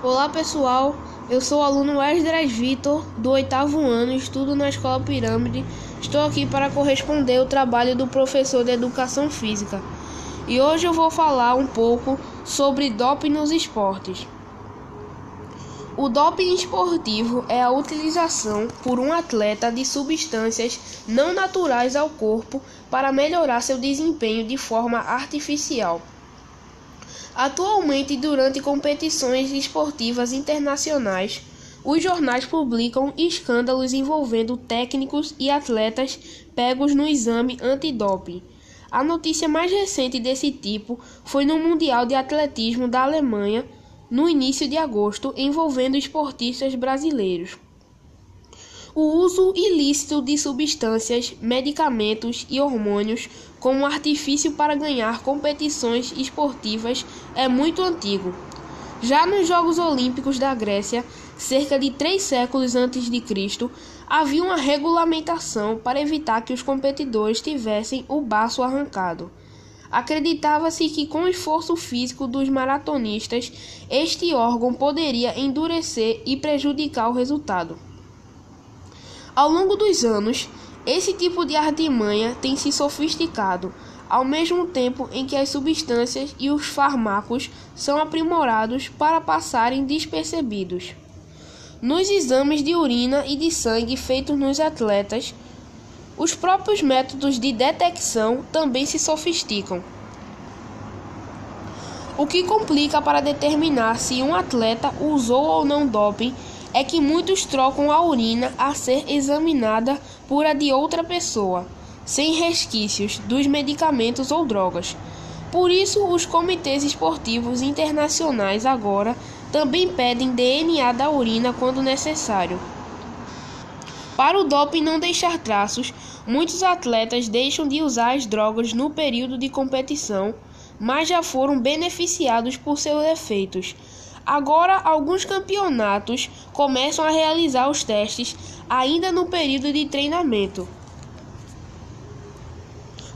Olá pessoal, eu sou o aluno Esdras Vitor, do oitavo ano, estudo na Escola Pirâmide. Estou aqui para corresponder o trabalho do professor de Educação Física. E hoje eu vou falar um pouco sobre doping nos esportes. O doping esportivo é a utilização por um atleta de substâncias não naturais ao corpo para melhorar seu desempenho de forma artificial. Atualmente, durante competições esportivas internacionais, os jornais publicam escândalos envolvendo técnicos e atletas pegos no exame antidoping. A notícia mais recente desse tipo foi no Mundial de Atletismo da Alemanha, no início de agosto, envolvendo esportistas brasileiros. O uso ilícito de substâncias, medicamentos e hormônios como artifício para ganhar competições esportivas é muito antigo. Já nos Jogos Olímpicos da Grécia, cerca de três séculos antes de Cristo, havia uma regulamentação para evitar que os competidores tivessem o baço arrancado. Acreditava-se que com o esforço físico dos maratonistas, este órgão poderia endurecer e prejudicar o resultado. Ao longo dos anos, esse tipo de artimanha tem se sofisticado, ao mesmo tempo em que as substâncias e os fármacos são aprimorados para passarem despercebidos. Nos exames de urina e de sangue feitos nos atletas, os próprios métodos de detecção também se sofisticam. O que complica para determinar se um atleta usou ou não doping é que muitos trocam a urina a ser examinada por a de outra pessoa, sem resquícios dos medicamentos ou drogas. Por isso, os comitês esportivos internacionais agora também pedem DNA da urina quando necessário. Para o doping não deixar traços, muitos atletas deixam de usar as drogas no período de competição, mas já foram beneficiados por seus efeitos. Agora, alguns campeonatos começam a realizar os testes ainda no período de treinamento.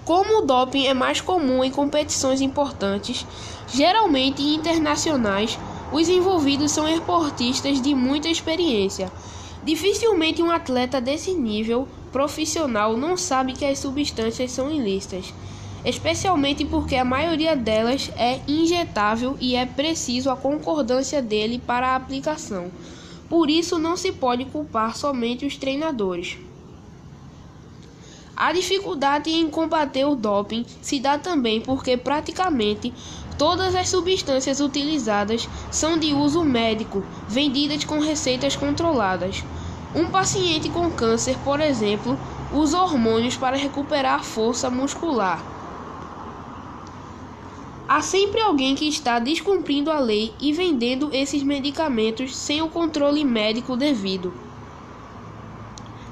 Como o doping é mais comum em competições importantes, geralmente internacionais, os envolvidos são esportistas de muita experiência. Dificilmente um atleta desse nível profissional não sabe que as substâncias são ilícitas especialmente porque a maioria delas é injetável e é preciso a concordância dele para a aplicação. Por isso, não se pode culpar somente os treinadores. A dificuldade em combater o doping se dá também porque praticamente todas as substâncias utilizadas são de uso médico, vendidas com receitas controladas. Um paciente com câncer, por exemplo, usa hormônios para recuperar força muscular. Há sempre alguém que está descumprindo a lei e vendendo esses medicamentos sem o controle médico devido.